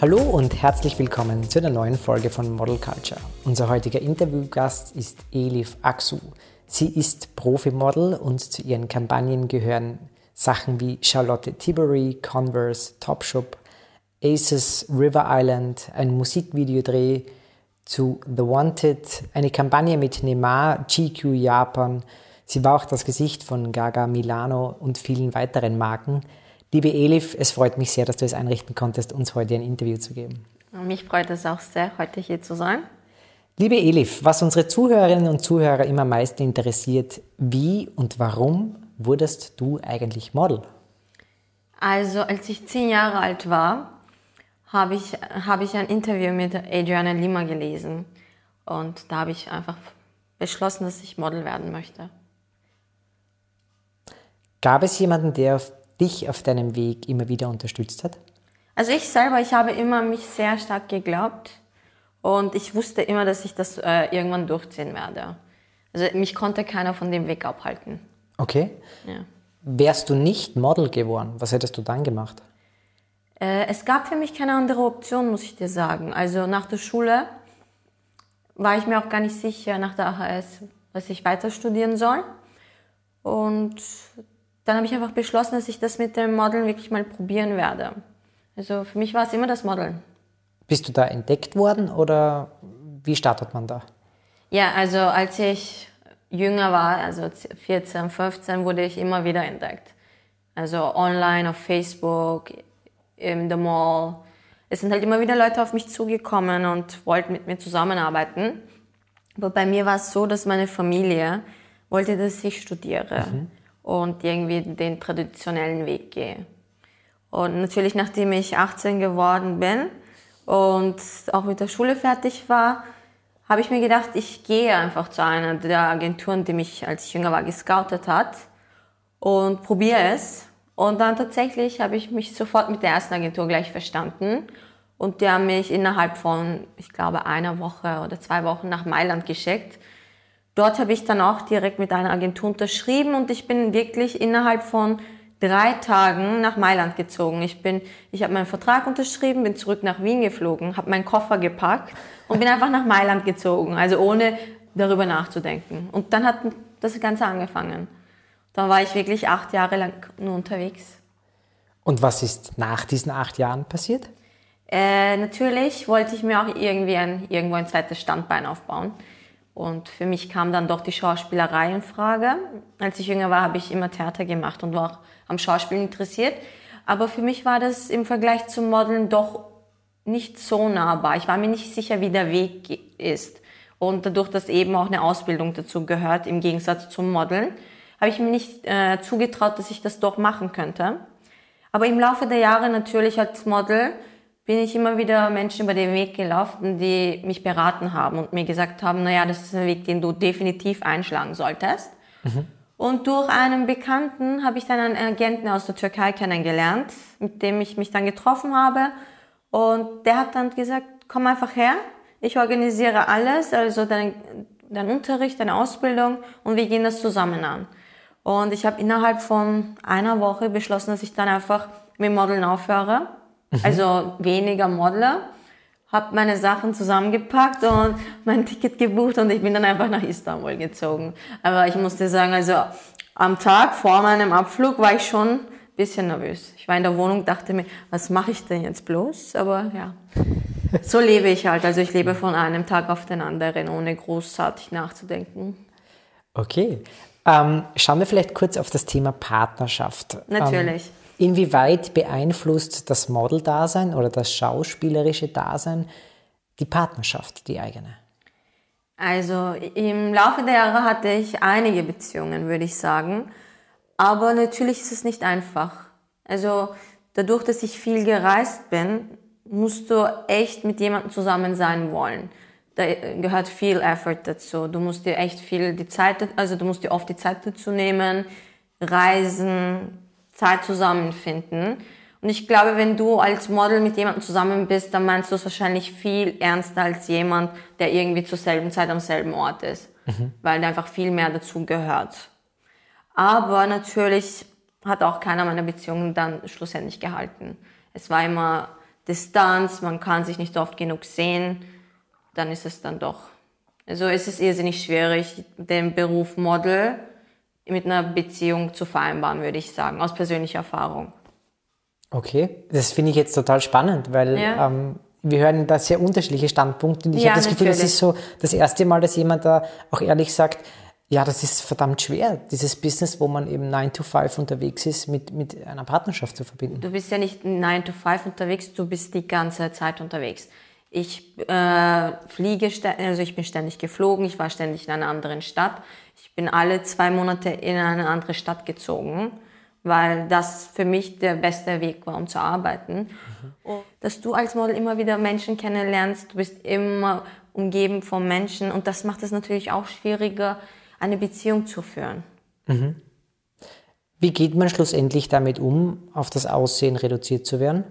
Hallo und herzlich willkommen zu einer neuen Folge von Model Culture. Unser heutiger Interviewgast ist Elif Aksu. Sie ist Profimodel und zu ihren Kampagnen gehören Sachen wie Charlotte Tilbury, Converse, Topshop, Aces, River Island, ein Musikvideodreh zu The Wanted, eine Kampagne mit Neymar, GQ Japan. Sie war auch das Gesicht von Gaga Milano und vielen weiteren Marken. Liebe Elif, es freut mich sehr, dass du es einrichten konntest, uns heute ein Interview zu geben. Mich freut es auch sehr, heute hier zu sein. Liebe Elif, was unsere Zuhörerinnen und Zuhörer immer am meisten interessiert, wie und warum wurdest du eigentlich Model? Also, als ich zehn Jahre alt war, habe ich, habe ich ein Interview mit Adriana Lima gelesen. Und da habe ich einfach beschlossen, dass ich Model werden möchte. Gab es jemanden, der dich auf deinem Weg immer wieder unterstützt hat? Also ich selber, ich habe immer mich sehr stark geglaubt und ich wusste immer, dass ich das äh, irgendwann durchziehen werde. Also mich konnte keiner von dem Weg abhalten. Okay. Ja. Wärst du nicht Model geworden, was hättest du dann gemacht? Äh, es gab für mich keine andere Option, muss ich dir sagen. Also nach der Schule war ich mir auch gar nicht sicher nach der AHS, was ich weiter studieren soll. Und dann habe ich einfach beschlossen, dass ich das mit dem Modeln wirklich mal probieren werde. Also für mich war es immer das Modeln. Bist du da entdeckt worden oder wie startet man da? Ja, also als ich jünger war, also 14, 15, wurde ich immer wieder entdeckt. Also online, auf Facebook, in der Mall. Es sind halt immer wieder Leute auf mich zugekommen und wollten mit mir zusammenarbeiten. Aber bei mir war es so, dass meine Familie wollte, dass ich studiere. Mhm und irgendwie den traditionellen Weg gehe. Und natürlich, nachdem ich 18 geworden bin und auch mit der Schule fertig war, habe ich mir gedacht, ich gehe einfach zu einer der Agenturen, die mich als ich jünger war gescoutet hat und probiere es. Und dann tatsächlich habe ich mich sofort mit der ersten Agentur gleich verstanden. Und die haben mich innerhalb von, ich glaube, einer Woche oder zwei Wochen nach Mailand geschickt Dort habe ich dann auch direkt mit einer Agentur unterschrieben und ich bin wirklich innerhalb von drei Tagen nach Mailand gezogen. Ich bin, ich habe meinen Vertrag unterschrieben, bin zurück nach Wien geflogen, habe meinen Koffer gepackt und bin einfach nach Mailand gezogen, also ohne darüber nachzudenken. Und dann hat das Ganze angefangen. Dann war ich wirklich acht Jahre lang nur unterwegs. Und was ist nach diesen acht Jahren passiert? Äh, natürlich wollte ich mir auch irgendwie ein, irgendwo ein zweites Standbein aufbauen. Und für mich kam dann doch die Schauspielerei in Frage. Als ich jünger war, habe ich immer Theater gemacht und war auch am Schauspielen interessiert. Aber für mich war das im Vergleich zum Modeln doch nicht so nahbar. Ich war mir nicht sicher, wie der Weg ist. Und dadurch, dass eben auch eine Ausbildung dazu gehört, im Gegensatz zum Modeln, habe ich mir nicht äh, zugetraut, dass ich das doch machen könnte. Aber im Laufe der Jahre natürlich als Model bin ich immer wieder Menschen über den Weg gelaufen, die mich beraten haben und mir gesagt haben, naja, das ist ein Weg, den du definitiv einschlagen solltest. Mhm. Und durch einen Bekannten habe ich dann einen Agenten aus der Türkei kennengelernt, mit dem ich mich dann getroffen habe. Und der hat dann gesagt, komm einfach her, ich organisiere alles, also dein, dein Unterricht, deine Ausbildung und wir gehen das zusammen an. Und ich habe innerhalb von einer Woche beschlossen, dass ich dann einfach mit Modeln aufhöre. Also weniger Modeler. Habe meine Sachen zusammengepackt und mein Ticket gebucht und ich bin dann einfach nach Istanbul gezogen. Aber ich musste sagen, also am Tag vor meinem Abflug war ich schon ein bisschen nervös. Ich war in der Wohnung, dachte mir, was mache ich denn jetzt bloß? Aber ja, so lebe ich halt. Also ich lebe von einem Tag auf den anderen, ohne großartig nachzudenken. Okay. Ähm, schauen wir vielleicht kurz auf das Thema Partnerschaft. Natürlich. Ähm, Inwieweit beeinflusst das Model-Dasein oder das schauspielerische Dasein die Partnerschaft, die eigene? Also im Laufe der Jahre hatte ich einige Beziehungen, würde ich sagen. Aber natürlich ist es nicht einfach. Also dadurch, dass ich viel gereist bin, musst du echt mit jemandem zusammen sein wollen. Da gehört viel Effort dazu. Du musst dir echt viel die Zeit, also du musst dir oft die Zeit dazu nehmen, reisen, Zeit zusammenfinden. Und ich glaube, wenn du als Model mit jemandem zusammen bist, dann meinst du es wahrscheinlich viel ernster als jemand, der irgendwie zur selben Zeit am selben Ort ist, mhm. weil da einfach viel mehr dazu gehört. Aber natürlich hat auch keiner meiner Beziehungen dann schlussendlich gehalten. Es war immer Distanz, man kann sich nicht oft genug sehen, dann ist es dann doch. Also es ist irrsinnig schwierig, den Beruf Model mit einer Beziehung zu vereinbaren, würde ich sagen, aus persönlicher Erfahrung. Okay, das finde ich jetzt total spannend, weil Ja. ähm, wir hören da sehr unterschiedliche Standpunkte und ich Ja, habe das Gefühl, das natürlich. ist so das erste Mal, dass jemand da auch ehrlich sagt, ja, das ist verdammt schwer, dieses Business, wo man eben 9 to 5 unterwegs ist, mit, mit einer Partnerschaft zu verbinden. Du bist ja nicht 9 to 5 unterwegs, du bist die ganze Zeit unterwegs. Ich äh, fliege, also ich bin ständig geflogen, ich war ständig in einer anderen Stadt. Ich bin alle zwei Monate in eine andere Stadt gezogen, weil das für mich der beste Weg war, um zu arbeiten. Und dass du als Model immer wieder Menschen kennenlernst, du bist immer umgeben von Menschen und das macht es natürlich auch schwieriger, eine Beziehung zu führen. Wie geht man schlussendlich damit um, auf das Aussehen reduziert zu werden?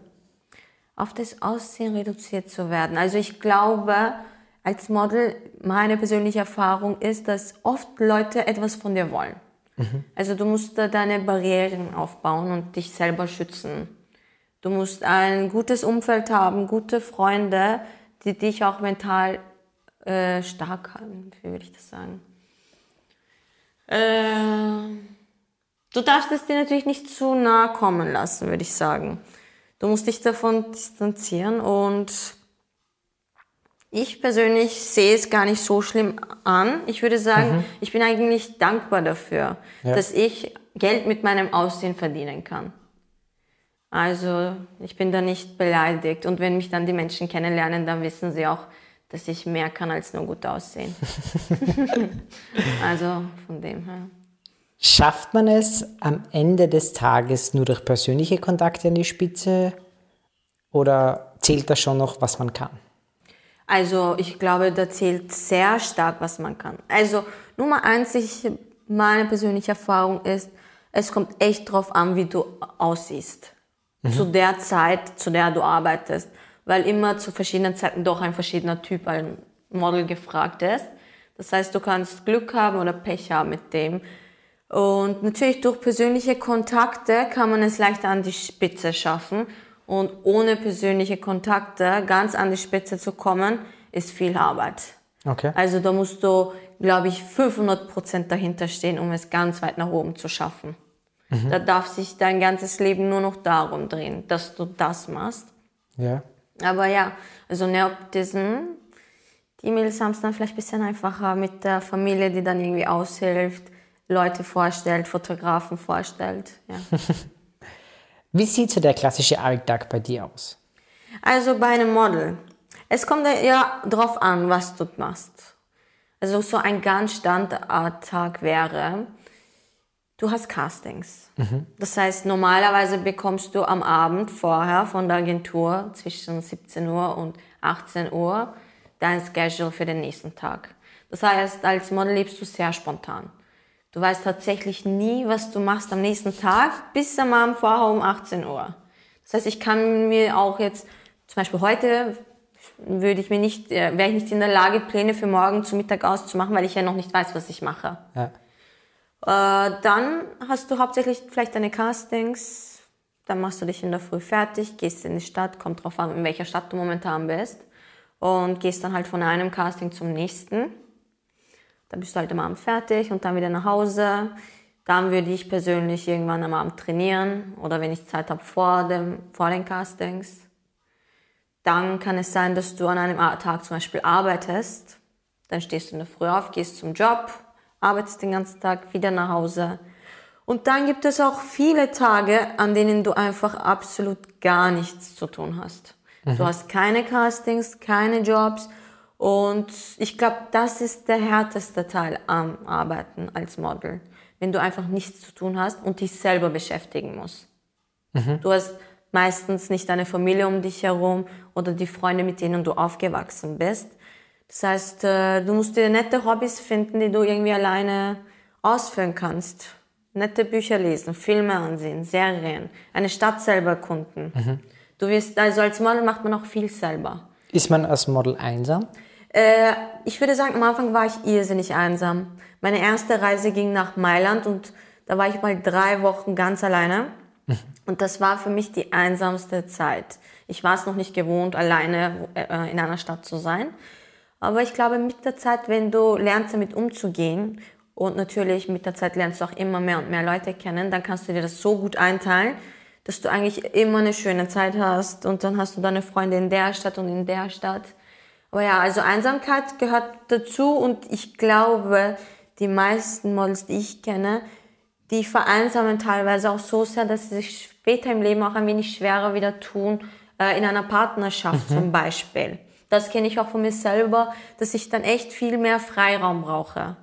Auf das Aussehen reduziert zu werden. Also ich glaube, als Model, meine persönliche Erfahrung ist, dass oft Leute etwas von dir wollen. Also du musst da deine Barrieren aufbauen und dich selber schützen. Du musst ein gutes Umfeld haben, gute Freunde, die dich auch mental äh, stark halten, wie würde ich das sagen. Äh, du darfst es dir natürlich nicht zu nahe kommen lassen, würde ich sagen. Du musst dich davon distanzieren und ich persönlich sehe es gar nicht so schlimm an. Ich würde sagen, ich bin eigentlich dankbar dafür, Ja. dass ich Geld mit meinem Aussehen verdienen kann. Also ich bin da nicht beleidigt und wenn mich dann die Menschen kennenlernen, dann wissen sie auch, dass ich mehr kann als nur gut aussehen. also von dem her. Schafft man es am Ende des Tages nur durch persönliche Kontakte an die Spitze oder zählt das schon noch, was man kann? Also ich glaube, da zählt sehr stark, was man kann. Also Nummer eins, ich, meine persönliche Erfahrung ist, es kommt echt drauf an, wie du aussiehst. Zu der Zeit, zu der du arbeitest. Weil immer zu verschiedenen Zeiten doch ein verschiedener Typ, ein Model gefragt ist. Das heißt, du kannst Glück haben oder Pech haben mit dem. Und natürlich durch persönliche Kontakte kann man es leichter an die Spitze schaffen. Und ohne persönliche Kontakte ganz an die Spitze zu kommen, ist viel Arbeit. Okay. Also da musst du, glaube ich, 500 Prozent dahinter stehen, um es ganz weit nach oben zu schaffen. Da darf sich dein ganzes Leben nur noch darum drehen, dass du das machst. Ja. Aber ja, also Neoptism, die Mädels haben es dann vielleicht ein bisschen einfacher mit der Familie, die dann irgendwie aushilft, Leute vorstellt, Fotografen vorstellt. Ja. Wie sieht so der klassische Alltag bei dir aus? Also bei einem Model. Es kommt ja drauf an, was du machst. Also so ein ganz Standardtag wäre, du hast Castings. Das heißt, normalerweise bekommst du am Abend vorher von der Agentur zwischen 17 Uhr und 18 Uhr dein Schedule für den nächsten Tag. Das heißt, als Model lebst du sehr spontan. Du weißt tatsächlich nie, was du machst am nächsten Tag, bis am Abend vorher um 18 Uhr. Das heißt, ich kann mir auch jetzt, zum Beispiel heute, würde ich mir nicht, äh, wäre ich nicht in der Lage, Pläne für morgen zu Mittag auszumachen, weil ich ja noch nicht weiß, was ich mache. Ja. Äh, dann hast du hauptsächlich vielleicht deine Castings, dann machst du dich in der Früh fertig, gehst in die Stadt, kommt drauf an, in welcher Stadt du momentan bist und gehst dann halt von einem Casting zum nächsten. Dann bist du halt am Abend fertig und dann wieder nach Hause. Dann würde ich persönlich irgendwann am Abend trainieren oder wenn ich Zeit habe vor, dem, vor den Castings. Dann kann es sein, dass du an einem Tag zum Beispiel arbeitest. Dann stehst du in der Früh auf, gehst zum Job, arbeitest den ganzen Tag, wieder nach Hause. Und dann gibt es auch viele Tage, an denen du einfach absolut gar nichts zu tun hast. Du hast keine Castings, keine Jobs. Und ich glaube, das ist der härteste Teil am Arbeiten als Model. Wenn du einfach nichts zu tun hast und dich selber beschäftigen musst. Du hast meistens nicht deine Familie um dich herum oder die Freunde, mit denen du aufgewachsen bist. Das heißt, äh, du musst dir nette Hobbys finden, die du irgendwie alleine ausführen kannst. Nette Bücher lesen, Filme ansehen, Serien, eine Stadt selber erkunden. Du wirst, also als Model macht man auch viel selber. Ist man als Model einsam? Äh, ich würde sagen, am Anfang war ich irrsinnig einsam. Meine erste Reise ging nach Mailand und da war ich mal drei Wochen ganz alleine. Und das war für mich die einsamste Zeit. Ich war es noch nicht gewohnt, alleine äh, in einer Stadt zu sein. Aber ich glaube, mit der Zeit, wenn du lernst, damit umzugehen und natürlich mit der Zeit lernst du auch immer mehr und mehr Leute kennen, dann kannst du dir das so gut einteilen, dass du eigentlich immer eine schöne Zeit hast und dann hast du deine Freunde in der Stadt und in der Stadt. Aber ja, also Einsamkeit gehört dazu und ich glaube, die meisten Models, die ich kenne, die vereinsamen teilweise auch so sehr, dass sie sich später im Leben auch ein wenig schwerer wieder tun, äh, in einer Partnerschaft mhm. zum Beispiel. Das kenne ich auch von mir selber, dass ich dann echt viel mehr Freiraum brauche.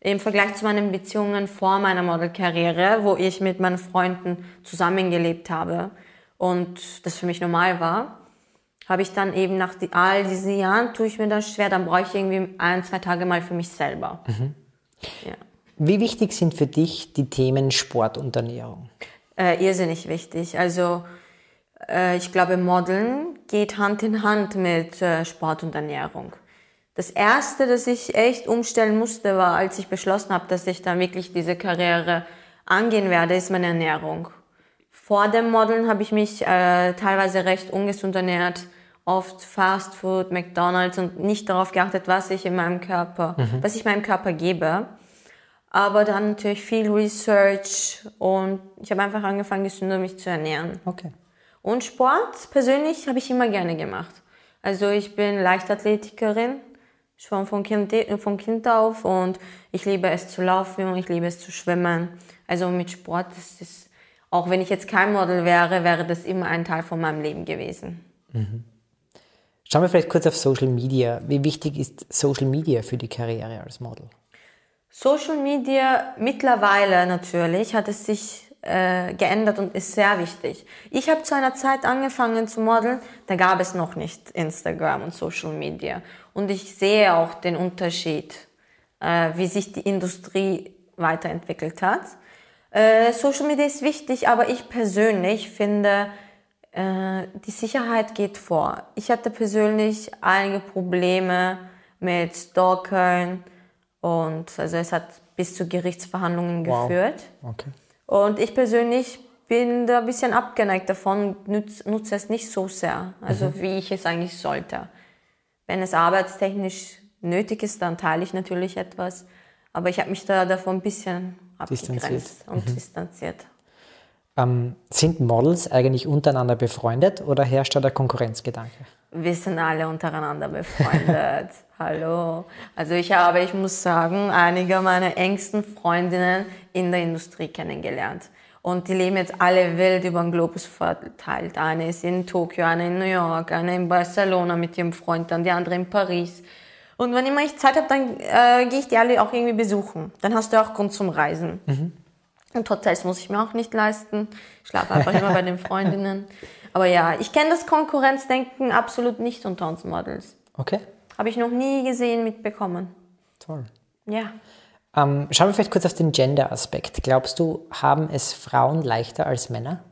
Im Vergleich zu meinen Beziehungen vor meiner Modelkarriere, wo ich mit meinen Freunden zusammengelebt habe und das für mich normal war, habe ich dann eben nach die, all diesen Jahren, tue ich mir das schwer, dann brauche ich irgendwie ein, zwei Tage mal für mich selber. Mhm. Ja. Wie wichtig sind für dich die Themen Sport und Ernährung? Äh, irrsinnig wichtig. Also äh, ich glaube, Modeln geht Hand in Hand mit äh, Sport und Ernährung. Das erste, das ich echt umstellen musste, war, als ich beschlossen habe, dass ich dann wirklich diese Karriere angehen werde, ist meine Ernährung. Vor dem Modeln habe ich mich äh, teilweise recht ungesund ernährt, oft Fast Food, McDonald's und nicht darauf geachtet, was ich in meinem Körper, mhm. was ich meinem Körper gebe. Aber dann natürlich viel Research und ich habe einfach angefangen, gesünder mich zu ernähren. Okay. Und Sport persönlich habe ich immer gerne gemacht. Also ich bin Leichtathletikerin, schon von kind, von kind auf und ich liebe es zu laufen und ich liebe es zu schwimmen. Also mit Sport ist es, auch wenn ich jetzt kein Model wäre, wäre das immer ein Teil von meinem Leben gewesen. Mhm. Schauen wir vielleicht kurz auf Social Media. Wie wichtig ist Social Media für die Karriere als Model? Social Media mittlerweile natürlich hat es sich äh, geändert und ist sehr wichtig. Ich habe zu einer Zeit angefangen zu modeln, da gab es noch nicht Instagram und Social Media. Und ich sehe auch den Unterschied, äh, wie sich die Industrie weiterentwickelt hat. Äh, Social Media ist wichtig, aber ich persönlich finde, äh, die Sicherheit geht vor. Ich hatte persönlich einige Probleme mit Stalkern und also es hat bis zu Gerichtsverhandlungen wow. geführt. Okay. Und ich persönlich bin da ein bisschen abgeneigt davon, nutze, nutze es nicht so sehr, also mhm. wie ich es eigentlich sollte. Wenn es arbeitstechnisch nötig ist, dann teile ich natürlich etwas, aber ich habe mich da davon ein bisschen abgegrenzt und mhm. distanziert. Ähm, sind Models eigentlich untereinander befreundet oder herrscht da der Konkurrenzgedanke? Wir sind alle untereinander befreundet. Hallo. Also ich habe, ich muss sagen, einige meiner engsten Freundinnen in der Industrie kennengelernt. Und die leben jetzt alle wild über den Globus verteilt. Eine ist in Tokio, eine in New York, eine in Barcelona mit ihrem Freund, dann die andere in Paris. Und wenn immer ich Zeit habe, dann äh, gehe ich die alle auch irgendwie besuchen. Dann hast du auch Grund zum Reisen. Mhm. Und Hotels muss ich mir auch nicht leisten. Ich schlafe einfach immer bei den Freundinnen. Aber ja, ich kenne das Konkurrenzdenken absolut nicht unter uns Models. Okay. Habe ich noch nie gesehen, mitbekommen. Toll. Ja. Ähm, schauen wir vielleicht kurz auf den Gender-Aspekt. Glaubst du, haben es Frauen leichter als Männer?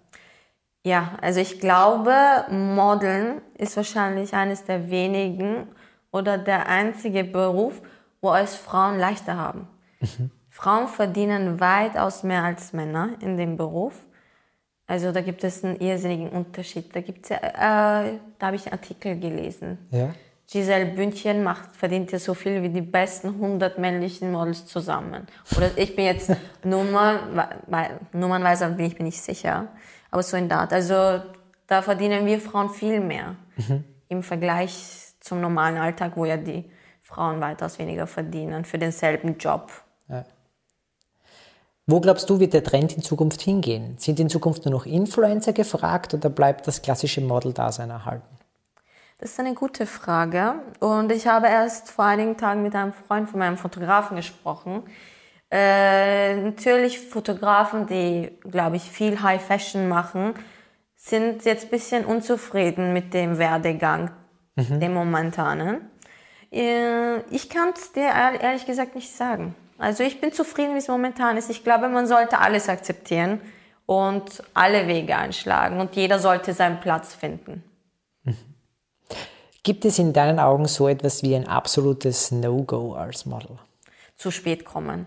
Ja, also ich glaube, Modeln ist wahrscheinlich eines der wenigen oder der einzige Beruf, wo es Frauen leichter haben. Mhm. Frauen verdienen weitaus mehr als Männer in dem Beruf. Also da gibt es einen irrsinnigen Unterschied. Da gibt's ja, äh, da habe ich einen Artikel gelesen. Ja. Giselle Bündchen macht, verdient ja so viel wie die besten 100 männlichen Models zusammen. Oder ich bin jetzt Nummer, nummernweise bin ich mir nicht sicher, aber so in der Art. Also da verdienen wir Frauen viel mehr mhm. im Vergleich zum normalen Alltag, wo ja die Frauen weitaus weniger verdienen für denselben Job. Ja. Wo glaubst du, wird der Trend in Zukunft hingehen? Sind in Zukunft nur noch Influencer gefragt oder bleibt das klassische Model-Dasein erhalten? Das ist eine gute Frage. Und ich habe erst vor einigen Tagen mit einem Freund von meinem Fotografen gesprochen. Äh, natürlich Fotografen, die, glaube ich, viel High Fashion machen, sind jetzt ein bisschen unzufrieden mit dem Werdegang, mhm. dem momentanen. Äh, ich kann es dir ehrlich gesagt nicht sagen. Also ich bin zufrieden, wie es momentan ist. Ich glaube, man sollte alles akzeptieren und alle Wege einschlagen und jeder sollte seinen Platz finden. Gibt es in deinen Augen so etwas wie ein absolutes No-Go als Model? Zu spät kommen.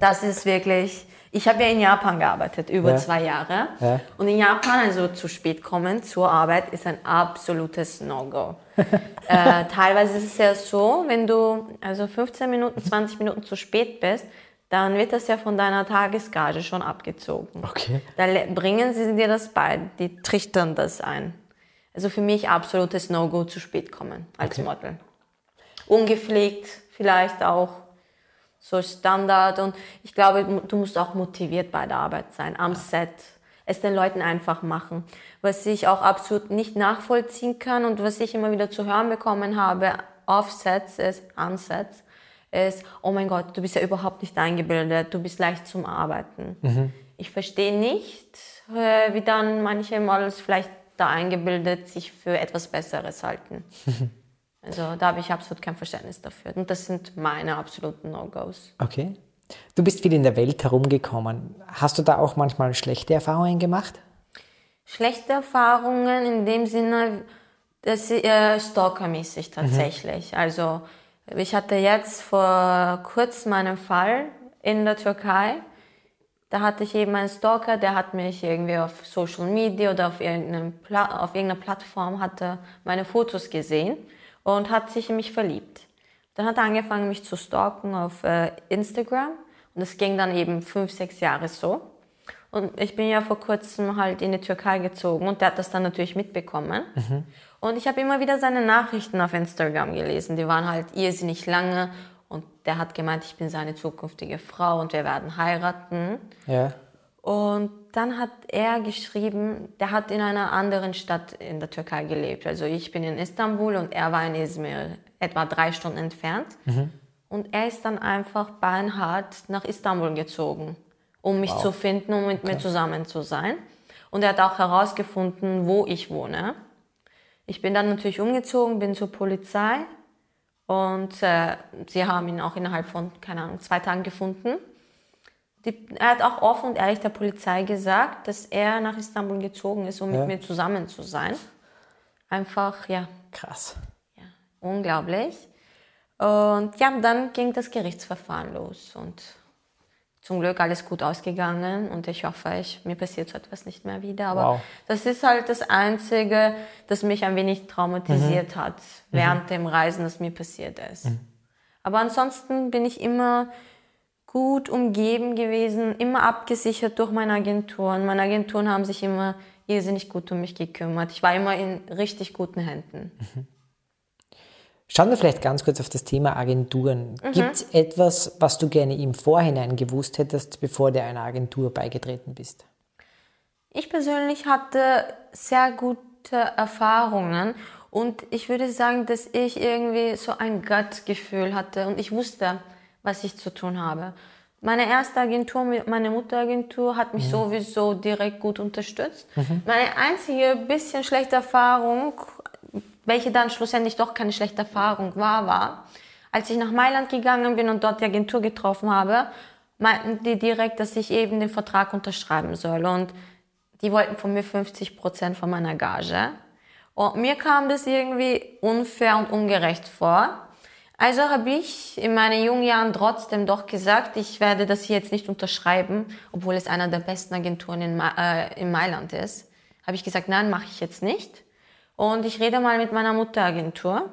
Das ist wirklich, Ich habe ja in Japan gearbeitet, über Ja. zwei Jahre. Ja. Und in Japan, also zu spät kommen zur Arbeit, ist ein absolutes No-Go. äh, teilweise ist es ja so, wenn du also 15 Minuten, 20 Minuten zu spät bist, dann wird das ja von deiner Tagesgage schon abgezogen. Okay. Da bringen sie dir das bei, die trichtern das ein. Also für mich absolutes No-Go zu spät kommen als Okay. Model. Ungepflegt vielleicht auch, so Standard. Und ich glaube, du musst auch motiviert bei der Arbeit sein, am Set. Es den Leuten einfach machen. Was ich auch absolut nicht nachvollziehen kann und was ich immer wieder zu hören bekommen habe, auf Sets ist, an Sets, ist, oh mein Gott, du bist ja überhaupt nicht eingebildet, du bist leicht zum Arbeiten. Ich verstehe nicht, äh, wie dann manche Models vielleicht da eingebildet sich für etwas Besseres halten. Also da habe ich absolut kein Verständnis dafür. Und das sind meine absoluten No-Gos. Okay. Du bist viel in der Welt herumgekommen. Hast du da auch manchmal schlechte Erfahrungen gemacht? Schlechte Erfahrungen in dem Sinne, dass sie, äh, stalkermäßig tatsächlich. Also ich hatte jetzt vor kurzem einen Fall in der Türkei. Da hatte ich eben einen Stalker, der hat mich irgendwie auf Social Media oder auf, irgendeinem Pla auf irgendeiner Plattform hatte meine Fotos gesehen und hat sich in mich verliebt. Dann hat er angefangen, mich zu stalken auf äh, Instagram und das ging dann eben fünf, sechs Jahre so. Und ich bin ja vor kurzem halt in die Türkei gezogen und der hat das dann natürlich mitbekommen. Und ich habe immer wieder seine Nachrichten auf Instagram gelesen. Die waren halt irrsinnig lange und der hat gemeint, ich bin seine zukünftige Frau und wir werden heiraten. Ja. Und dann hat er geschrieben, der hat in einer anderen Stadt in der Türkei gelebt. Also ich bin in Istanbul und er war in Izmir, etwa drei Stunden entfernt. Und er ist dann einfach beinhart nach Istanbul gezogen, um mich zu finden, um mit mir zusammen zu sein. Und er hat auch herausgefunden, wo ich wohne. Ich bin dann natürlich umgezogen, bin zur Polizei und äh, sie haben ihn auch innerhalb von, keine Ahnung, zwei Tagen gefunden. Die, er hat auch offen und ehrlich der Polizei gesagt, dass er nach Istanbul gezogen ist, um Ja. mit mir zusammen zu sein. Einfach, ja, Krass. ja, unglaublich. Und ja, dann ging das Gerichtsverfahren los und zum Glück alles gut ausgegangen und ich hoffe, ich, mir passiert so etwas nicht mehr wieder. Aber Wow. das ist halt das Einzige, das mich ein wenig traumatisiert hat während dem Reisen, das mir passiert ist. Aber ansonsten bin ich immer gut umgeben gewesen, immer abgesichert durch meine Agenturen. Meine Agenturen haben sich immer irrsinnig gut um mich gekümmert. Ich war immer in richtig guten Händen. Schauen wir vielleicht ganz kurz auf das Thema Agenturen. Gibt es etwas, was du gerne im Vorhinein gewusst hättest, bevor du einer Agentur beigetreten bist? Ich persönlich hatte sehr gute Erfahrungen und ich würde sagen, dass ich irgendwie so ein Gut-Gefühl hatte und ich wusste, was ich zu tun habe. Meine erste Agentur, meine Mutteragentur, hat mich sowieso direkt gut unterstützt. Meine einzige bisschen schlechte Erfahrung, welche dann schlussendlich doch keine schlechte Erfahrung war, war, als ich nach Mailand gegangen bin und dort die Agentur getroffen habe, meinten die direkt, dass ich eben den Vertrag unterschreiben soll. Und die wollten von mir 50 Prozent von meiner Gage. Und mir kam das irgendwie unfair und ungerecht vor. Also habe ich in meinen jungen Jahren trotzdem doch gesagt, ich werde das hier jetzt nicht unterschreiben, obwohl es einer der besten Agenturen in, äh, in Mailand ist. Habe ich gesagt, nein, mache ich jetzt nicht. Und ich rede mal mit meiner Mutteragentur,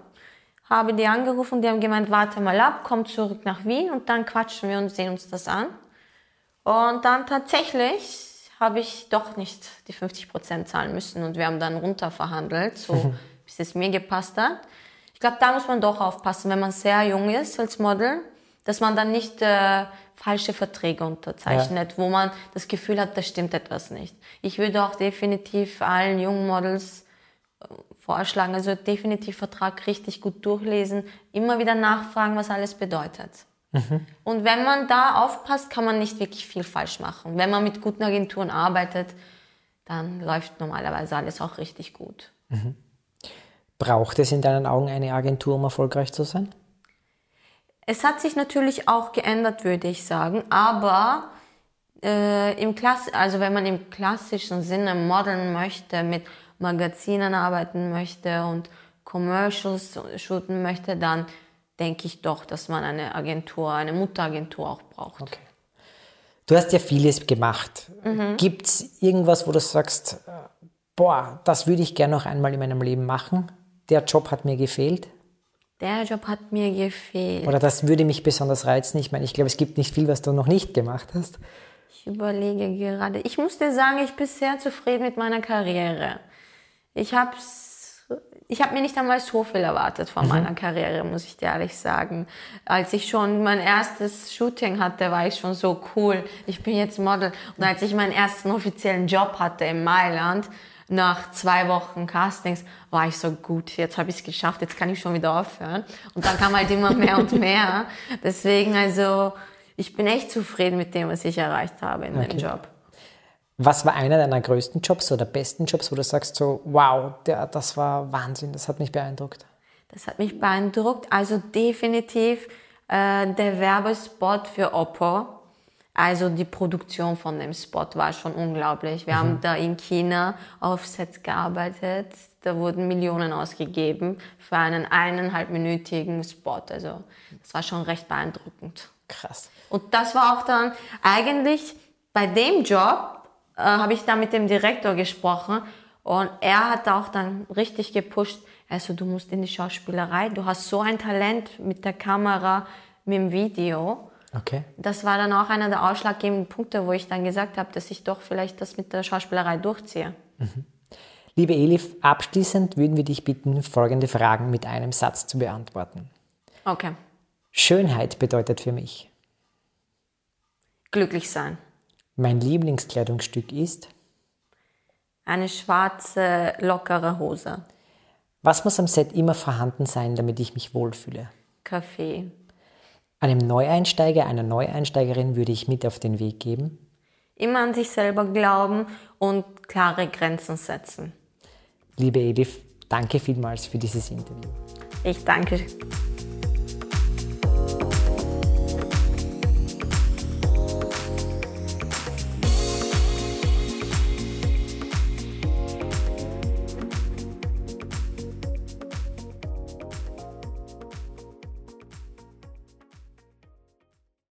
habe die angerufen, die haben gemeint, warte mal ab, komm zurück nach Wien und dann quatschen wir und sehen uns das an. Und dann tatsächlich habe ich doch nicht die 50 Prozent zahlen müssen und wir haben dann runterverhandelt, so bis es mir gepasst hat. Ich glaube, da muss man doch aufpassen, wenn man sehr jung ist als Model, dass man dann nicht äh, falsche Verträge unterzeichnet, wo man das Gefühl hat, da stimmt etwas nicht. Ich würde auch definitiv allen jungen Models äh, vorschlagen, also definitiv Vertrag richtig gut durchlesen, immer wieder nachfragen, was alles bedeutet. Und wenn man da aufpasst, kann man nicht wirklich viel falsch machen. Wenn man mit guten Agenturen arbeitet, dann läuft normalerweise alles auch richtig gut. Braucht es in deinen Augen eine Agentur, um erfolgreich zu sein? Es hat sich natürlich auch geändert, würde ich sagen, aber äh, im Klass also wenn man im klassischen Sinne modeln möchte, mit Magazinen arbeiten möchte und Commercials shooten möchte, dann denke ich doch, dass man eine Agentur, eine Mutteragentur auch braucht. Okay. Du hast ja vieles gemacht. Mhm. Gibt es irgendwas, wo du sagst, äh, boah, das würde ich gerne noch einmal in meinem Leben machen? Der Job hat mir gefehlt? Der Job hat mir gefehlt. Oder das würde mich besonders reizen? Ich meine, ich glaube, es gibt nicht viel, was du noch nicht gemacht hast. Ich überlege gerade. Ich muss dir sagen, ich bin sehr zufrieden mit meiner Karriere. Ich habe ich hab mir nicht einmal so viel erwartet von meiner Karriere, muss ich dir ehrlich sagen. Als ich schon mein erstes Shooting hatte, war ich schon so cool. Ich bin jetzt Model. Und als ich meinen ersten offiziellen Job hatte in Mailand, nach zwei Wochen Castings, war ich so gut. Jetzt habe ich es geschafft, jetzt kann ich schon wieder aufhören. Und dann kam halt immer mehr und mehr. Deswegen, also, ich bin echt zufrieden mit dem, was ich erreicht habe in Okay. dem Job. Was war einer deiner größten Jobs oder besten Jobs, wo du sagst so, wow, der, das war Wahnsinn, das hat mich beeindruckt? Das hat mich beeindruckt. Also definitiv äh, der Werbespot für Oppo. Also die Produktion von dem Spot war schon unglaublich. Wir haben da in China auf Sets gearbeitet. Da wurden Millionen ausgegeben für einen eineinhalbminütigen Spot. Also das war schon recht beeindruckend. Krass. Und das war auch dann eigentlich bei dem Job, äh, habe ich da mit dem Direktor gesprochen und er hat auch dann richtig gepusht. Also du musst in die Schauspielerei, du hast so ein Talent mit der Kamera, mit dem Video. Okay. Das war dann auch einer der ausschlaggebenden Punkte, wo ich dann gesagt habe, dass ich doch vielleicht das mit der Schauspielerei durchziehe. Liebe Elif, abschließend würden wir dich bitten, folgende Fragen mit einem Satz zu beantworten. Okay. Schönheit bedeutet für mich. Glücklich sein. Mein Lieblingskleidungsstück ist. Eine schwarze, lockere Hose. Was muss am Set immer vorhanden sein, damit ich mich wohlfühle? Kaffee. Einem Neueinsteiger, einer Neueinsteigerin würde ich mit auf den Weg geben. Immer an sich selber glauben und klare Grenzen setzen. Liebe Elif, danke vielmals für dieses Interview. Ich danke